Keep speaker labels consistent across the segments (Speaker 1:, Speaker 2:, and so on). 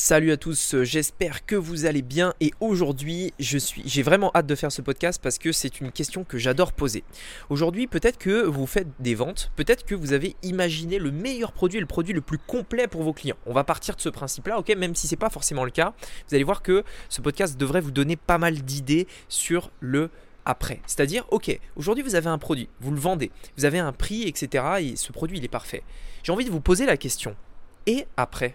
Speaker 1: Salut à tous, euh, j'espère que vous allez bien et aujourd'hui j'ai vraiment hâte de faire ce podcast parce que c'est une question que j'adore poser. Aujourd'hui, peut-être que vous faites des ventes, peut-être que vous avez imaginé le meilleur produit, le produit le plus complet pour vos clients. On va partir de ce principe-là, OK, même si c'est pas forcément le cas. Vous allez voir que ce podcast devrait vous donner pas mal d'idées sur le après. C'est-à-dire, ok, aujourd'hui vous avez un produit, vous le vendez, vous avez un prix, etc. Et ce produit, il est parfait. J'ai envie de vous poser la question. Et après?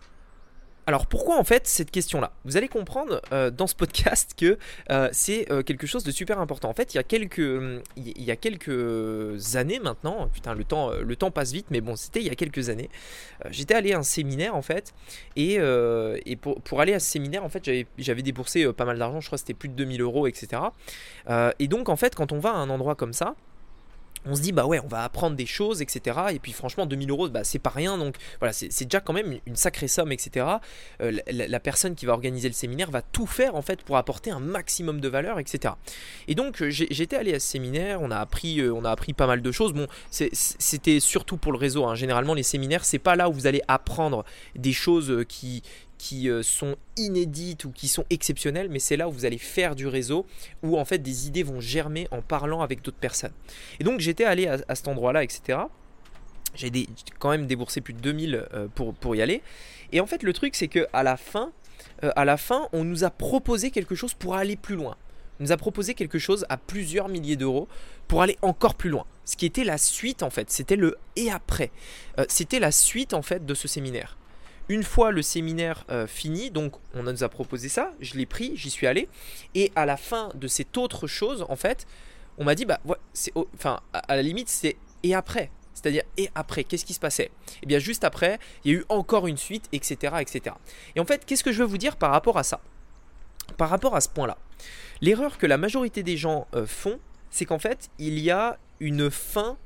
Speaker 1: Alors pourquoi en fait cette question-là? Vous allez comprendre euh, dans ce podcast que euh, c'est euh, quelque chose de super important. En fait, il y a quelques, il y a quelques années maintenant, putain le temps, le temps passe vite, mais bon c'était il y a quelques années. J'étais allé à un séminaire en fait, et, pour, aller à ce séminaire en fait j'avais déboursé pas mal d'argent, je crois que c'était plus de 2000 euros, etc. et donc en fait quand on va à un endroit comme ça, on se dit bah ouais on va apprendre des choses etc et puis franchement 2000 euros bah, c'est pas rien. Donc voilà c'est déjà quand même une sacrée somme etc euh, la, personne qui va organiser le séminaire va tout faire en fait pour apporter un maximum de valeur etc et donc euh, j'étais allé à ce séminaire. On a appris euh, pas mal de choses. Bon c'était surtout pour le réseau hein. généralement les séminaires c'est pas là où vous allez apprendre des choses qui qui euh, sont inédites ou qui sont exceptionnelles, mais c'est là où vous allez faire du réseau, où en fait des idées vont germer en parlant avec d'autres personnes. Et donc j'étais allé à, cet endroit-là, etc. J'ai quand même déboursé plus de 2000 euh, pour, y aller. Et en fait le truc c'est que à la fin, euh, la fin, on nous a proposé quelque chose pour aller plus loin. On nous a proposé quelque chose à plusieurs milliers d'euros pour aller encore plus loin. Ce qui était la suite en fait, c'était le et après. c'était la suite en fait de ce séminaire. Une fois le séminaire euh, fini, donc on nous a proposé ça, je l'ai pris, j'y suis allé, et à la fin de cette autre chose, en fait, on m'a dit, bah, c'est, enfin, à la limite, c'est et après. C'est-à-dire, et après, qu'est-ce qui se passait? Eh bien, juste après, il y a eu encore une suite, etc., etc. Et en fait, qu'est-ce que je veux vous dire par rapport à ça? Par rapport à ce point-là. L'erreur que la majorité des gens euh, font, c'est qu'en fait, il y a une fin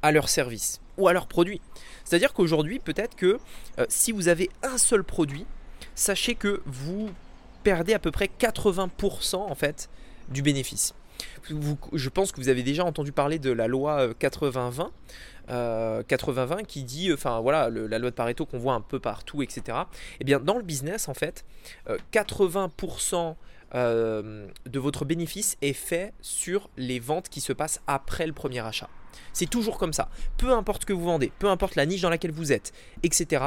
Speaker 1: à leur service ou à leur produit. C'est-à-dire qu'aujourd'hui, peut-être que euh, si vous avez un seul produit, sachez que vous perdez à peu près 80% en fait du bénéfice. je pense que vous avez déjà entendu parler de la loi 80-20. Euh, 80-20 euh, qui dit, enfin voilà, la loi de Pareto qu'on voit un peu partout, etc. Eh bien, dans le business, en fait, 80% de votre bénéfice est fait sur les ventes qui se passent après le premier achat. C'est toujours comme ça. Peu importe que vous vendez, peu importe la niche dans laquelle vous êtes, etc.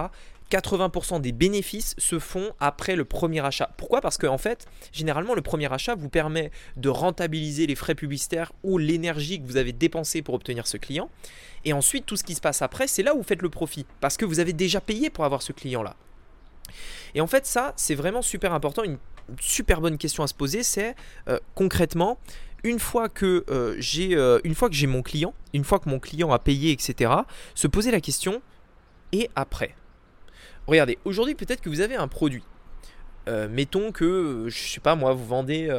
Speaker 1: 80% des bénéfices se font après le premier achat. Pourquoi? Parce qu'en en fait, généralement, le premier achat vous permet de rentabiliser les frais publicitaires ou l'énergie que vous avez dépensée pour obtenir ce client. Et ensuite, tout ce qui se passe après, c'est là où vous faites le profit. Parce que vous avez déjà payé pour avoir ce client-là. Et en fait, ça, c'est vraiment super important. Super bonne question à se poser, c'est euh, concrètement, une fois que euh, j'ai euh, une fois que j'ai mon client, une fois que mon client a payé, etc., se poser la question et après? Regardez, aujourd'hui peut-être que vous avez un produit. Mettons que, je sais pas moi, vous vendez,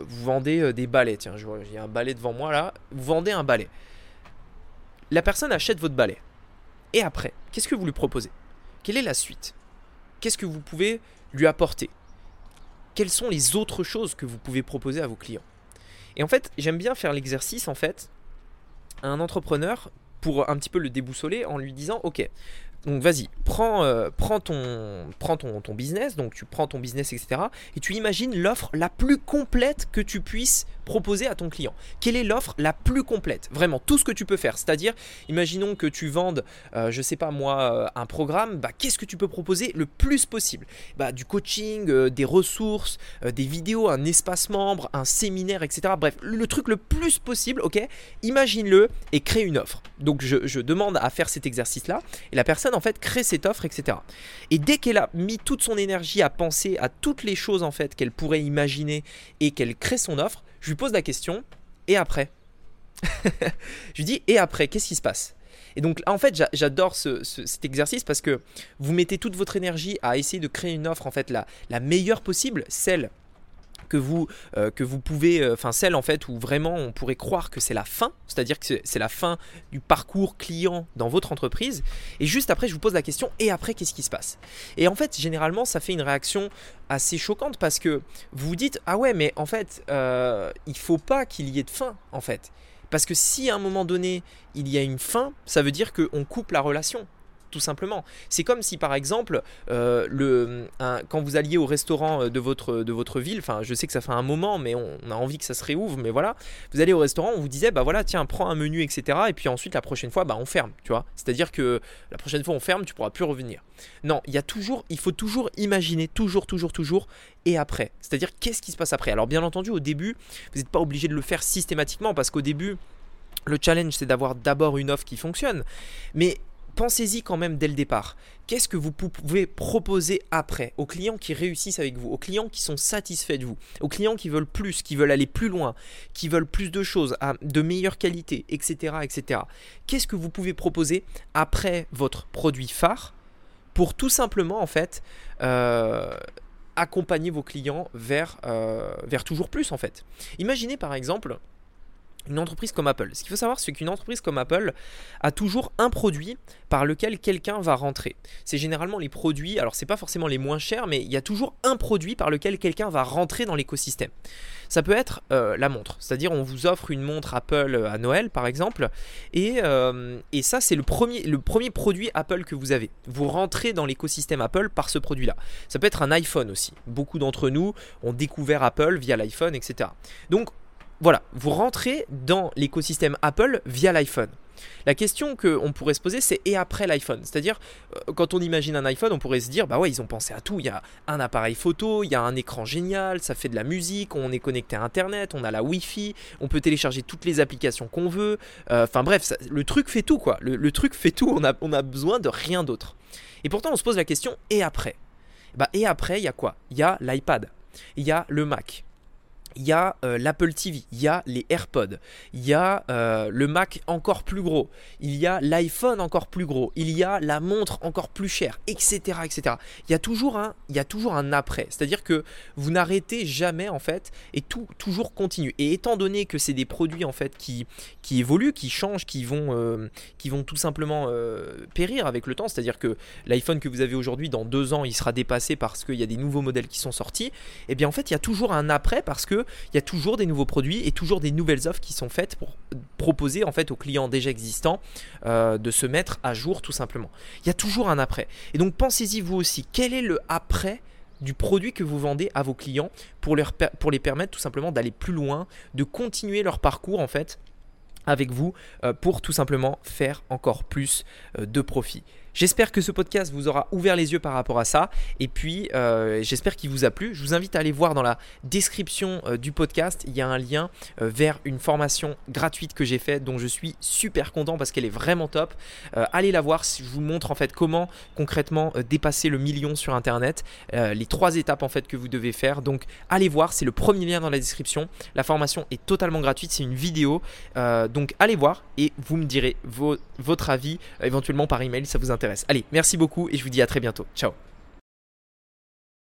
Speaker 1: vous vendez des balais. Tiens, j'ai un balai devant moi là. Vous vendez un balai. La personne achète votre balai. Et après, qu'est-ce que vous lui proposez? Quelle est la suite? Qu'est-ce que vous pouvez lui apporter? Quelles sont les autres choses que vous pouvez proposer à vos clients et en fait, j'aime bien faire l'exercice en fait à un entrepreneur pour un petit peu le déboussoler en lui disant ok donc vas-y, prends, euh, ton, prends ton, business, donc tu prends ton business, etc. Et tu imagines l'offre la plus complète que tu puisses proposer à ton client. Quelle est l'offre la plus complète? Vraiment, tout ce que tu peux faire. C'est-à-dire, imaginons que tu vendes, euh, je sais pas moi, euh, un programme, bah, qu'est-ce que tu peux proposer le plus possible? Bah, Du coaching, des ressources, des vidéos, un espace membre, un séminaire, etc. Bref, le truc le plus possible, ok? Imagine-le et crée une offre. Donc je, je demande à faire cet exercice-là et la personne en fait crée cette offre, etc. Et dès qu'elle a mis toute son énergie à penser à toutes les choses en fait qu'elle pourrait imaginer et qu'elle crée son offre, je lui pose la question et après Je lui dis et après, qu'est-ce qui se passe? Et donc en fait j'adore cet exercice parce que vous mettez toute votre énergie à essayer de créer une offre en fait la, la meilleure possible, celle que vous, euh, que vous pouvez, euh, enfin celle en fait où vraiment on pourrait croire que c'est la fin, c'est-à-dire que c'est la fin du parcours client dans votre entreprise. Et juste après, je vous pose la question, et après, qu'est-ce qui se passe? Et en fait, généralement, ça fait une réaction assez choquante parce que vous vous dites, ah ouais, mais en fait, euh, il faut pas qu'il y ait de fin, en fait. Parce que si à un moment donné, il y a une fin, ça veut dire qu'on coupe la relation tout simplement. C'est comme si par exemple, euh, le, quand vous alliez au restaurant euh, de votre, ville, enfin je sais que ça fait un moment, mais on, a envie que ça se réouvre, mais voilà, vous allez au restaurant, on vous disait, bah voilà, tiens, prends un menu, etc. Et puis ensuite, la prochaine fois, bah on ferme, tu vois. C'est-à-dire que la prochaine fois, on ferme, tu pourras plus revenir. Non, il y a toujours, il faut toujours imaginer, toujours, toujours, toujours, et après. C'est-à-dire, qu'est-ce qui se passe après? Alors bien entendu, au début, vous n'êtes pas obligé de le faire systématiquement, parce qu'au début, le challenge, c'est d'avoir d'abord une offre qui fonctionne. Mais pensez-y quand même dès le départ. Qu'est-ce que vous pouvez proposer après aux clients qui réussissent avec vous, aux clients qui sont satisfaits de vous, aux clients qui veulent plus, qui veulent aller plus loin, qui veulent plus de choses, de meilleure qualité, etc. etc. Qu'est-ce que vous pouvez proposer après votre produit phare pour tout simplement en fait euh, accompagner vos clients vers, euh, vers toujours plus en fait? Imaginez par exemple une entreprise comme Apple. Ce qu'il faut savoir, c'est qu'une entreprise comme Apple a toujours un produit par lequel quelqu'un va rentrer. C'est généralement les produits, alors c'est pas forcément les moins chers, mais il y a toujours un produit par lequel quelqu'un va rentrer dans l'écosystème. Ça peut être euh, la montre, c'est-à-dire on vous offre une montre Apple à Noël par exemple, et, euh, et ça c'est le premier, le premier produit Apple que vous avez. Vous rentrez dans l'écosystème Apple par ce produit-là. Ça peut être un iPhone aussi. Beaucoup d'entre nous ont découvert Apple via l'iPhone, etc. Donc voilà, vous rentrez dans l'écosystème Apple via l'iPhone. La question qu'on pourrait se poser, c'est et après l'iPhone? C'est-à-dire, euh, quand on imagine un iPhone, on pourrait se dire, bah ouais, ils ont pensé à tout. Il y a un appareil photo, il y a un écran génial, ça fait de la musique, on est connecté à Internet, on a la Wi-Fi, on peut télécharger toutes les applications qu'on veut. Euh, enfin bref, le truc fait tout, quoi. Le, truc fait tout, on a, on a besoin de rien d'autre. Et pourtant, on se pose la question, et après? Bah, Et après, il y a quoi? Il y a l'iPad, il y a le Mac, il y a euh, l'Apple TV, il y a les AirPods, il y a euh, le Mac encore plus gros, il y a l'iPhone encore plus gros, il y a la montre encore plus chère, etc. etc. Il, y a toujours un, il y a toujours un après, c'est-à-dire que vous n'arrêtez jamais en fait et tout toujours continue. Et étant donné que c'est des produits en fait qui, qui évoluent, qui changent, qui vont, euh, qui vont tout simplement périr avec le temps, c'est-à-dire que l'iPhone que vous avez aujourd'hui dans deux ans il sera dépassé parce qu'il y a des nouveaux modèles qui sont sortis, et eh bien en fait il y a toujours un après parce que il y a toujours des nouveaux produits et toujours des nouvelles offres qui sont faites pour proposer en fait aux clients déjà existants euh, de se mettre à jour tout simplement. Il y a toujours un après. Et donc pensez-y vous aussi, quel est le après du produit que vous vendez à vos clients pour, leur, les permettre tout simplement d'aller plus loin, de continuer leur parcours en fait avec vous euh, pour tout simplement faire encore plus euh, de profit? J'espère que ce podcast vous aura ouvert les yeux par rapport à ça. Et puis, euh, j'espère qu'il vous a plu. Je vous invite à aller voir dans la description euh, du podcast. Il y a un lien euh, vers une formation gratuite que j'ai faite dont je suis super content parce qu'elle est vraiment top. allez la voir. Je vous montre en fait comment concrètement dépasser le million sur Internet. les trois étapes en fait que vous devez faire. Donc, allez voir. C'est le premier lien dans la description. La formation est totalement gratuite. C'est une vidéo. donc, allez voir et vous me direz votre avis éventuellement par email. Ça vous intéresse Allez, merci beaucoup et je vous dis à très bientôt. Ciao